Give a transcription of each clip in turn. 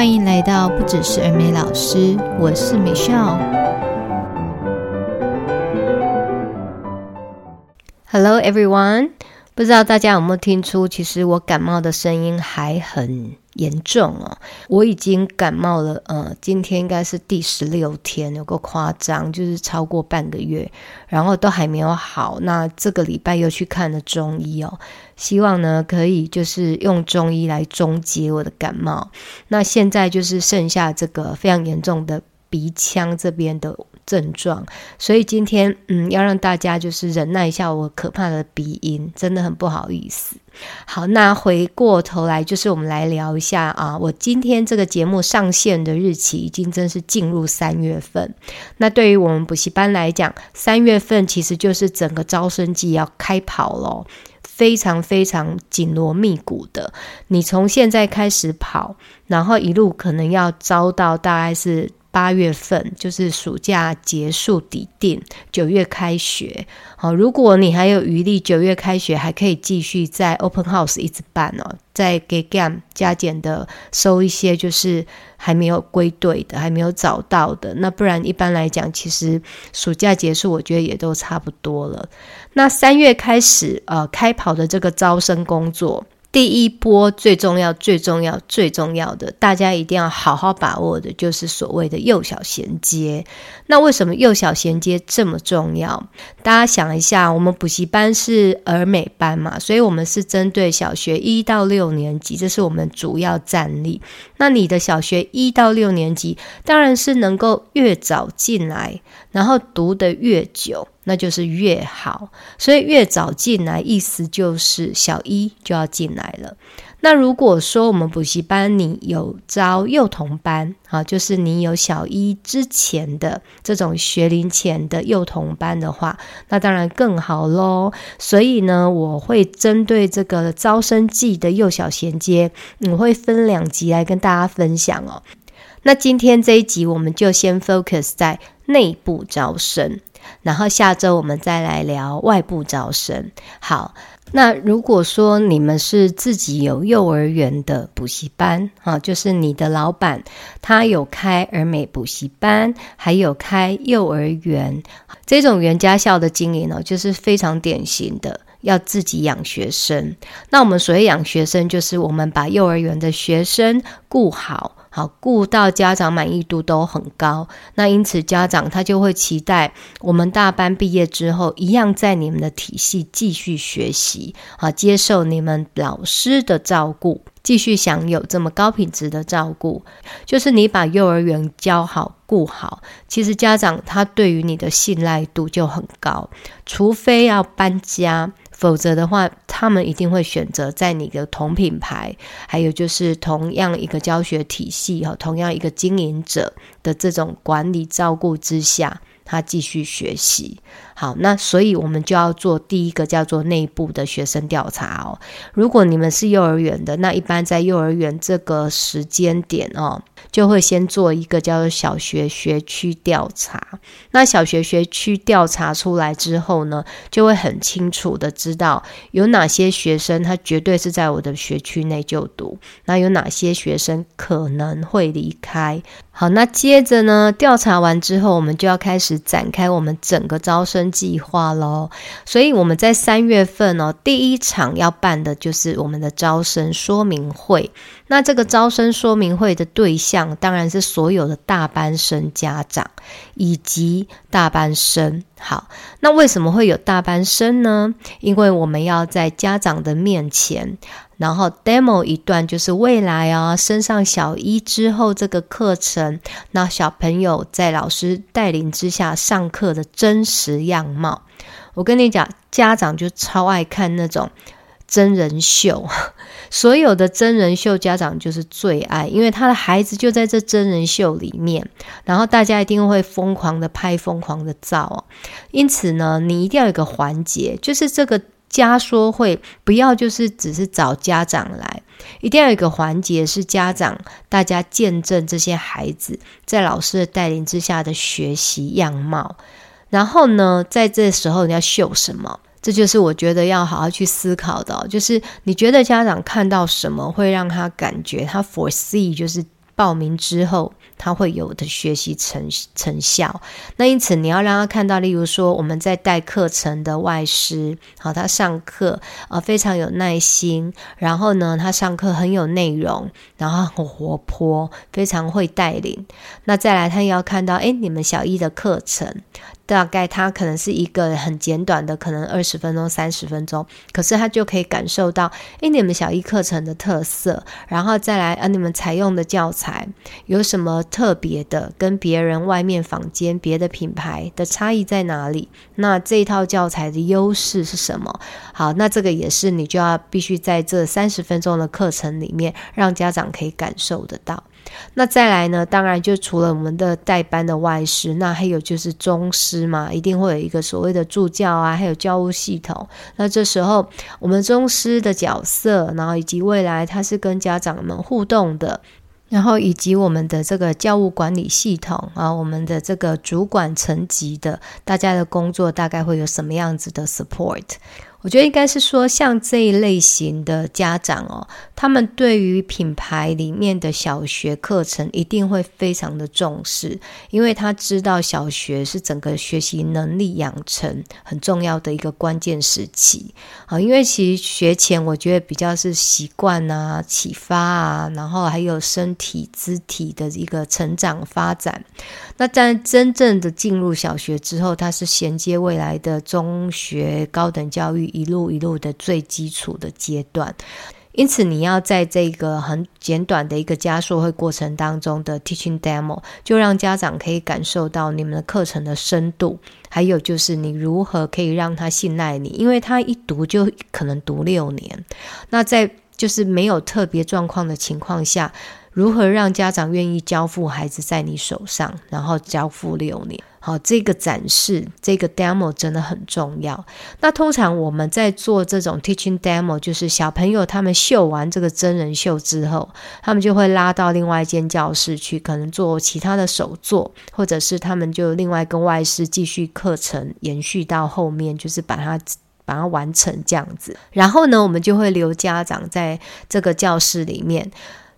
欢迎来到不只是耳美老师，我是美少。Hello everyone。不知道大家有没有听出，其实我感冒的声音还很严重哦。我已经感冒了，呃，今天应该是第十六天，有够夸张，就是超过半个月，然后都还没有好。那这个礼拜又去看了中医哦。希望呢，可以就是用中医来终结我的感冒。那现在就是剩下这个非常严重的鼻腔这边的症状，所以今天嗯，要让大家就是忍耐一下我可怕的鼻音，真的很不好意思。好，那回过头来就是我们来聊一下啊，我今天这个节目上线的日期已经真是进入三月份。那对于我们补习班来讲，三月份其实就是整个招生季要开跑咯。非常非常紧锣密鼓的，你从现在开始跑，然后一路可能要招到大概是八月份，就是暑假结束底定，九月开学。好，如果你还有余力，九月开学还可以继续在 Open House 一直办哦，再给 GAM 加减的收一些，就是还没有归队的，还没有找到的。那不然一般来讲，其实暑假结束，我觉得也都差不多了。那三月开始，呃，开跑的这个招生工作。第一波最重要、最重要、最重要的，大家一定要好好把握的，就是所谓的幼小衔接。那为什么幼小衔接这么重要？大家想一下，我们补习班是儿美班嘛，所以我们是针对小学一到六年级，这是我们主要战力。那你的小学一到六年级，当然是能够越早进来，然后读得越久。那就是越好，所以越早进来，意思就是小一就要进来了。那如果说我们补习班你有招幼童班啊，就是你有小一之前的这种学龄前的幼童班的话，那当然更好喽。所以呢，我会针对这个招生季的幼小衔接，我会分两集来跟大家分享哦。那今天这一集我们就先 focus 在内部招生。然后下周我们再来聊外部招生。好，那如果说你们是自己有幼儿园的补习班啊，就是你的老板他有开儿美补习班，还有开幼儿园，这种原家校的经营呢，就是非常典型的要自己养学生。那我们所谓养学生，就是我们把幼儿园的学生顾好。好，顾到家长满意度都很高，那因此家长他就会期待我们大班毕业之后，一样在你们的体系继续学习，啊，接受你们老师的照顾，继续享有这么高品质的照顾。就是你把幼儿园教好、顾好，其实家长他对于你的信赖度就很高，除非要搬家。否则的话，他们一定会选择在你的同品牌，还有就是同样一个教学体系和同样一个经营者的这种管理照顾之下，他继续学习。好，那所以我们就要做第一个叫做内部的学生调查哦。如果你们是幼儿园的，那一般在幼儿园这个时间点哦。就会先做一个叫做小学学区调查。那小学学区调查出来之后呢，就会很清楚的知道有哪些学生他绝对是在我的学区内就读，那有哪些学生可能会离开。好，那接着呢，调查完之后，我们就要开始展开我们整个招生计划喽。所以我们在三月份哦，第一场要办的就是我们的招生说明会。那这个招生说明会的对象当然是所有的大班生家长以及大班生。好，那为什么会有大班生呢？因为我们要在家长的面前，然后 demo 一段，就是未来啊升上小一之后这个课程，那小朋友在老师带领之下上课的真实样貌。我跟你讲，家长就超爱看那种。真人秀，所有的真人秀家长就是最爱，因为他的孩子就在这真人秀里面，然后大家一定会疯狂的拍疯狂的照哦。因此呢，你一定要有一个环节，就是这个家说会不要就是只是找家长来，一定要有一个环节是家长大家见证这些孩子在老师的带领之下的学习样貌，然后呢，在这时候你要秀什么？这就是我觉得要好好去思考的，就是你觉得家长看到什么会让他感觉他 foresee 就是报名之后，他会有的学习成成效。那因此你要让他看到，例如说我们在带课程的外师，好，他上课呃非常有耐心，然后呢，他上课很有内容，然后很活泼，非常会带领。那再来，他也要看到，哎，你们小一的课程。大概他可能是一个很简短的，可能二十分钟、三十分钟，可是他就可以感受到，诶，你们小一课程的特色，然后再来，啊，你们采用的教材有什么特别的，跟别人外面坊间别的品牌的差异在哪里？那这一套教材的优势是什么？好，那这个也是你就要必须在这三十分钟的课程里面，让家长可以感受得到。那再来呢？当然，就除了我们的带班的外师，那还有就是中师嘛，一定会有一个所谓的助教啊，还有教务系统。那这时候，我们中师的角色，然后以及未来他是跟家长们互动的，然后以及我们的这个教务管理系统啊，我们的这个主管层级的，大家的工作大概会有什么样子的 support？我觉得应该是说，像这一类型的家长哦，他们对于品牌里面的小学课程一定会非常的重视，因为他知道小学是整个学习能力养成很重要的一个关键时期啊。因为其实学前我觉得比较是习惯啊、启发啊，然后还有身体肢体的一个成长发展。那在真正的进入小学之后，它是衔接未来的中学高等教育。一路一路的最基础的阶段，因此你要在这个很简短的一个加速会过程当中的 teaching demo，就让家长可以感受到你们的课程的深度，还有就是你如何可以让他信赖你，因为他一读就可能读六年，那在就是没有特别状况的情况下，如何让家长愿意交付孩子在你手上，然后交付六年？好，这个展示，这个 demo 真的很重要。那通常我们在做这种 teaching demo，就是小朋友他们秀完这个真人秀之后，他们就会拉到另外一间教室去，可能做其他的手作，或者是他们就另外跟外师继续课程延续到后面，就是把它把它完成这样子。然后呢，我们就会留家长在这个教室里面，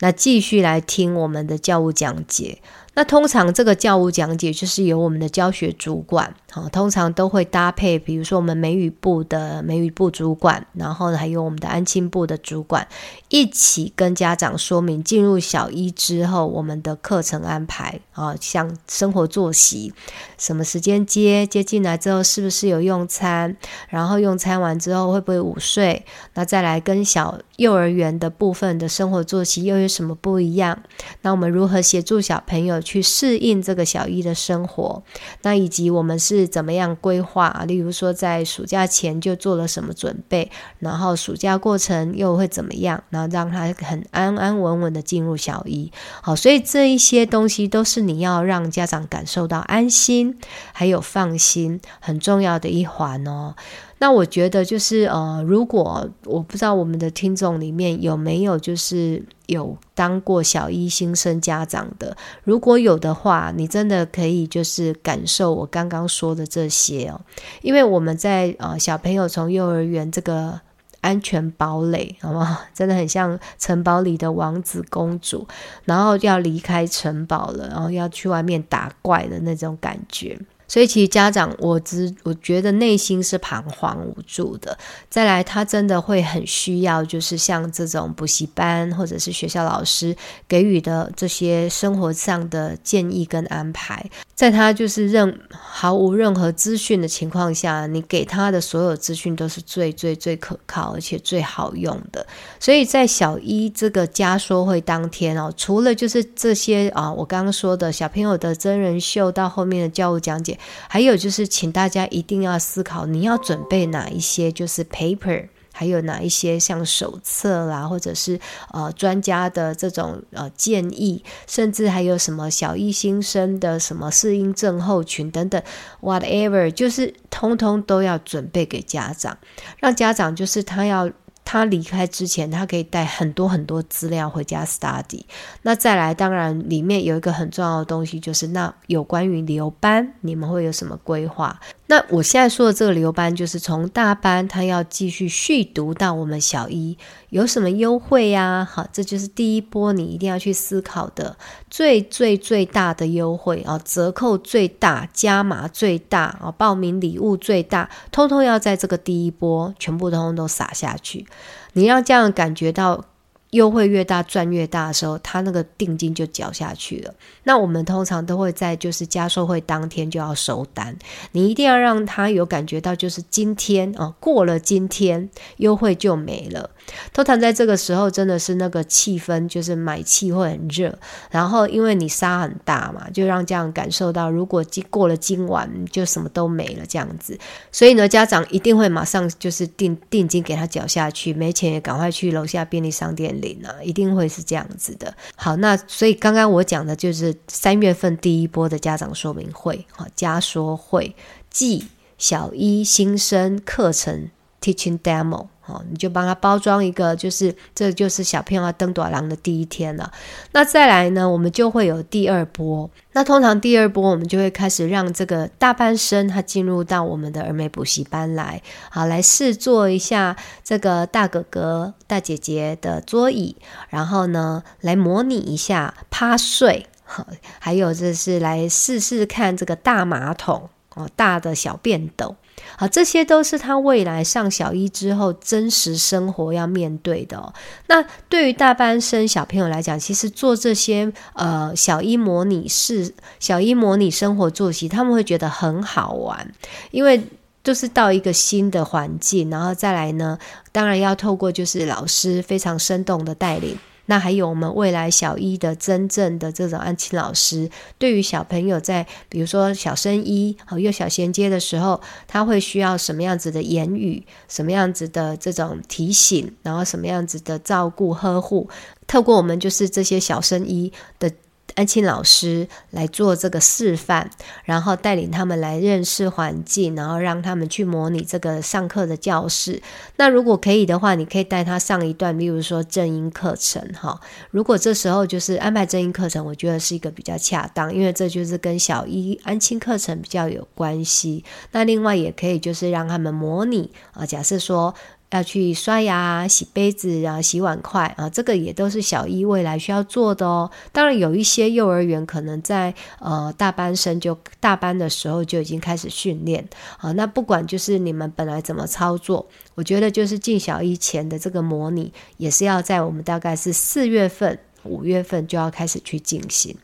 那继续来听我们的教务讲解。那通常这个教务讲解就是由我们的教学主管，好，通常都会搭配，比如说我们美语部的美语部主管，然后还有我们的安亲部的主管，一起跟家长说明进入小一之后我们的课程安排啊，像生活作息，什么时间接，接进来之后是不是有用餐，然后用餐完之后会不会午睡，那再来跟小幼儿园的部分的生活作息又有什么不一样？那我们如何协助小朋友去适应这个小一的生活，那以及我们是是怎么样规划？例如说，在暑假前就做了什么准备，然后暑假过程又会怎么样？然后让他很安安稳稳的进入小一。好，所以这一些东西都是你要让家长感受到安心，还有放心，很重要的一环哦。那我觉得就是呃，如果我不知道我们的听众里面有没有就是有当过小一新生家长的，如果有的话，你真的可以就是感受我刚刚说的这些哦，因为我们在呃小朋友从幼儿园这个安全堡垒，好不好？真的很像城堡里的王子公主，然后要离开城堡了，然后要去外面打怪的那种感觉。所以其实家长，我只我觉得内心是彷徨无助的。再来，他真的会很需要，就是像这种补习班或者是学校老师给予的这些生活上的建议跟安排。在他就是任毫无任何资讯的情况下，你给他的所有资讯都是最最最可靠而且最好用的。所以在小一这个家说会当天哦，除了就是这些啊，我刚刚说的小朋友的真人秀到后面的教务讲解，还有就是请大家一定要思考，你要准备哪一些就是 paper。还有哪一些像手册啦，或者是呃专家的这种呃建议，甚至还有什么小一新生的什么适应症候群等等，whatever，就是通通都要准备给家长，让家长就是他要。他离开之前，他可以带很多很多资料回家 study。那再来，当然里面有一个很重要的东西，就是那有关于留班，你们会有什么规划？那我现在说的这个留班，就是从大班他要继续续读到我们小一，有什么优惠呀？好，这就是第一波你一定要去思考的最最最大的优惠啊，折扣最大，加码最大啊，报名礼物最大，通通要在这个第一波全部通通都撒下去，你让这样感觉到。优惠越大，赚越大的时候，他那个定金就缴下去了。那我们通常都会在就是加售会当天就要收单，你一定要让他有感觉到，就是今天哦，过了今天优惠就没了。通常在这个时候，真的是那个气氛，就是买气会很热。然后因为你沙很大嘛，就让这样感受到，如果今过了今晚，就什么都没了这样子。所以呢，家长一定会马上就是定定金给他缴下去，没钱也赶快去楼下便利商店领。啊，一定会是这样子的。好，那所以刚刚我讲的就是三月份第一波的家长说明会，哈，家说会暨小一新生课程 teaching demo。哦，你就帮他包装一个，就是这就是小朋友要登短廊的第一天了。那再来呢，我们就会有第二波。那通常第二波，我们就会开始让这个大半生他进入到我们的儿美补习班来，好，来试坐一下这个大哥哥、大姐姐的桌椅，然后呢，来模拟一下趴睡，好，还有就是来试试看这个大马桶哦，大的小便斗。好，这些都是他未来上小一之后真实生活要面对的哦。那对于大班生小朋友来讲，其实做这些呃小一模拟试、小一模拟生活作息，他们会觉得很好玩，因为就是到一个新的环境，然后再来呢，当然要透过就是老师非常生动的带领。那还有我们未来小一的真正的这种安亲老师，对于小朋友在比如说小升一和幼小衔接的时候，他会需要什么样子的言语，什么样子的这种提醒，然后什么样子的照顾呵护，透过我们就是这些小升一的。安庆老师来做这个示范，然后带领他们来认识环境，然后让他们去模拟这个上课的教室。那如果可以的话，你可以带他上一段，比如说正音课程，哈。如果这时候就是安排正音课程，我觉得是一个比较恰当，因为这就是跟小一安庆课程比较有关系。那另外也可以就是让他们模拟啊，假设说。要去刷牙、洗杯子啊、洗碗筷啊，这个也都是小一未来需要做的哦。当然，有一些幼儿园可能在呃大班生就大班的时候就已经开始训练啊。那不管就是你们本来怎么操作，我觉得就是进小一前的这个模拟，也是要在我们大概是四月份、五月份就要开始去进行。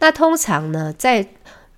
那通常呢，在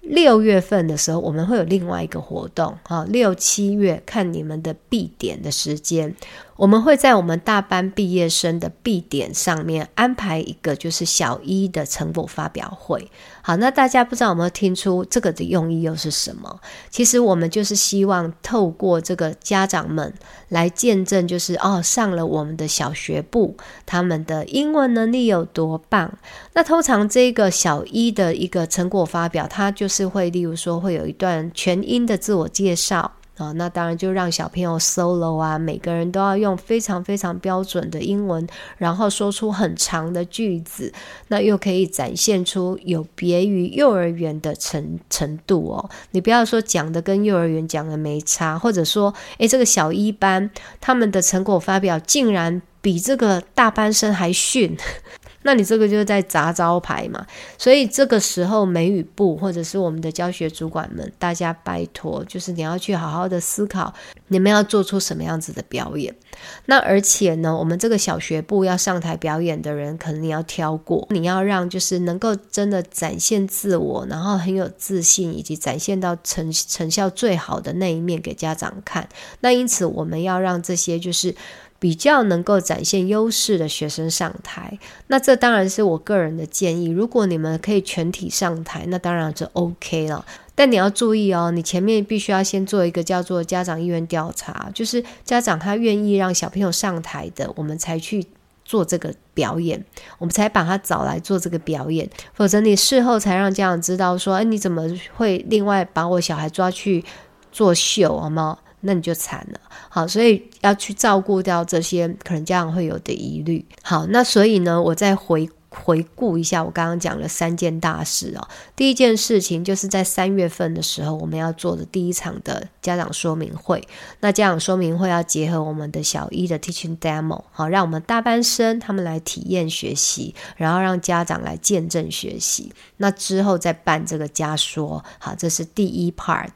六月份的时候，我们会有另外一个活动，啊，六七月看你们的必点的时间。我们会在我们大班毕业生的毕点上面安排一个，就是小一的成果发表会。好，那大家不知道有没有听出这个的用意又是什么？其实我们就是希望透过这个家长们来见证，就是哦，上了我们的小学部，他们的英文能力有多棒。那通常这个小一的一个成果发表，它就是会，例如说会有一段全英的自我介绍。啊、那当然就让小朋友 solo 啊，每个人都要用非常非常标准的英文，然后说出很长的句子，那又可以展现出有别于幼儿园的程程度哦。你不要说讲的跟幼儿园讲的没差，或者说，诶，这个小一班他们的成果发表竟然比这个大班生还逊。那你这个就是在砸招牌嘛，所以这个时候美语部或者是我们的教学主管们，大家拜托，就是你要去好好的思考，你们要做出什么样子的表演。那而且呢，我们这个小学部要上台表演的人，可能你要挑过，你要让就是能够真的展现自我，然后很有自信，以及展现到成成效最好的那一面给家长看。那因此我们要让这些就是。比较能够展现优势的学生上台，那这当然是我个人的建议。如果你们可以全体上台，那当然就 OK 了。但你要注意哦，你前面必须要先做一个叫做家长意愿调查，就是家长他愿意让小朋友上台的，我们才去做这个表演，我们才把他找来做这个表演。否则你事后才让家长知道说，哎，你怎么会另外把我小孩抓去做秀，好吗？那你就惨了，好，所以要去照顾掉这些可能家长会有的疑虑。好，那所以呢，我再回回顾一下我刚刚讲了三件大事哦。第一件事情就是在三月份的时候，我们要做的第一场的家长说明会。那家长说明会要结合我们的小一的 teaching demo，好，让我们大班生他们来体验学习，然后让家长来见证学习。那之后再办这个家说，好，这是第一 part。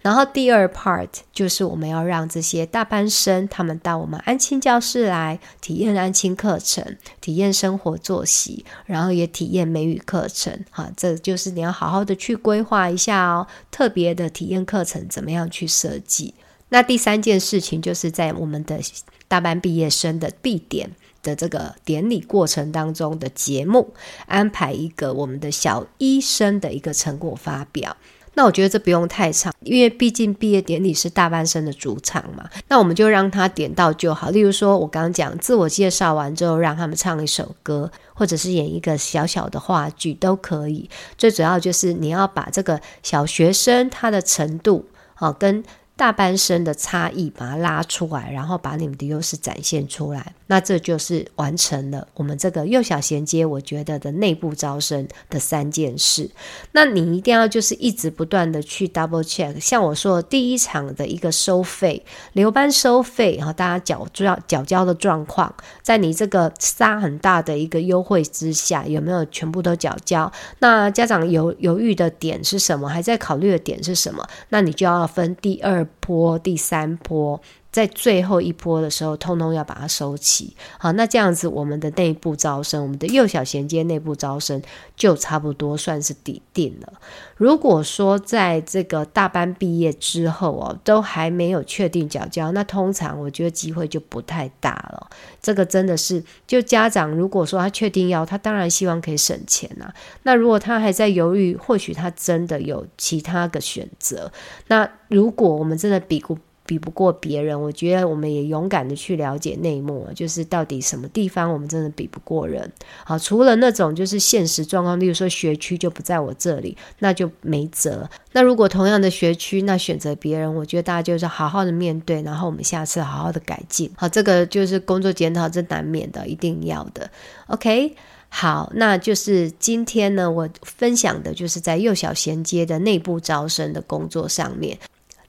然后第二 part 就是我们要让这些大班生他们到我们安亲教室来体验安亲课程，体验生活作息，然后也体验美语课程。哈，这就是你要好好的去规划一下哦，特别的体验课程怎么样去设计。那第三件事情就是在我们的大班毕业生的毕典的这个典礼过程当中的节目，安排一个我们的小医生的一个成果发表。那我觉得这不用太长，因为毕竟毕业典礼是大半生的主场嘛。那我们就让他点到就好。例如说，我刚刚讲自我介绍完之后，让他们唱一首歌，或者是演一个小小的话剧都可以。最主要就是你要把这个小学生他的程度，好跟。大班生的差异，把它拉出来，然后把你们的优势展现出来，那这就是完成了我们这个幼小衔接。我觉得的内部招生的三件事，那你一定要就是一直不断的去 double check。像我说的第一场的一个收费，留班收费，然后大家缴交缴交的状况，在你这个差很大的一个优惠之下，有没有全部都缴交？那家长犹犹豫的点是什么？还在考虑的点是什么？那你就要分第二坡，第三坡。在最后一波的时候，通通要把它收齐。好，那这样子，我们的内部招生，我们的幼小衔接内部招生就差不多算是底定了。如果说在这个大班毕业之后哦，都还没有确定缴交，那通常我觉得机会就不太大了。这个真的是，就家长如果说他确定要，他当然希望可以省钱呐。那如果他还在犹豫，或许他真的有其他的选择。那如果我们真的比过。比不过别人，我觉得我们也勇敢的去了解内幕，就是到底什么地方我们真的比不过人。好，除了那种就是现实状况，例如说学区就不在我这里，那就没辙。那如果同样的学区，那选择别人，我觉得大家就是好好的面对，然后我们下次好好的改进。好，这个就是工作检讨，这难免的，一定要的。OK，好，那就是今天呢，我分享的就是在幼小衔接的内部招生的工作上面。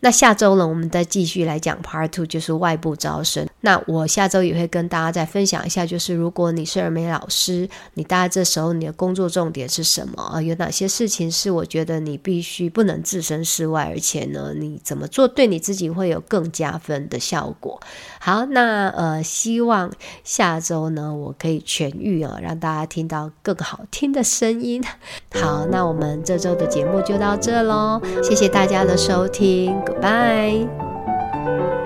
那下周呢，我们再继续来讲 Part Two，就是外部招生。那我下周也会跟大家再分享一下，就是如果你是儿美老师，你大概这时候你的工作重点是什么啊？有哪些事情是我觉得你必须不能置身事外，而且呢，你怎么做对你自己会有更加分的效果？好，那呃，希望下周呢，我可以痊愈啊，让大家听到更好听的声音。好，那我们这周的节目就到这喽，谢谢大家的收听。Goodbye.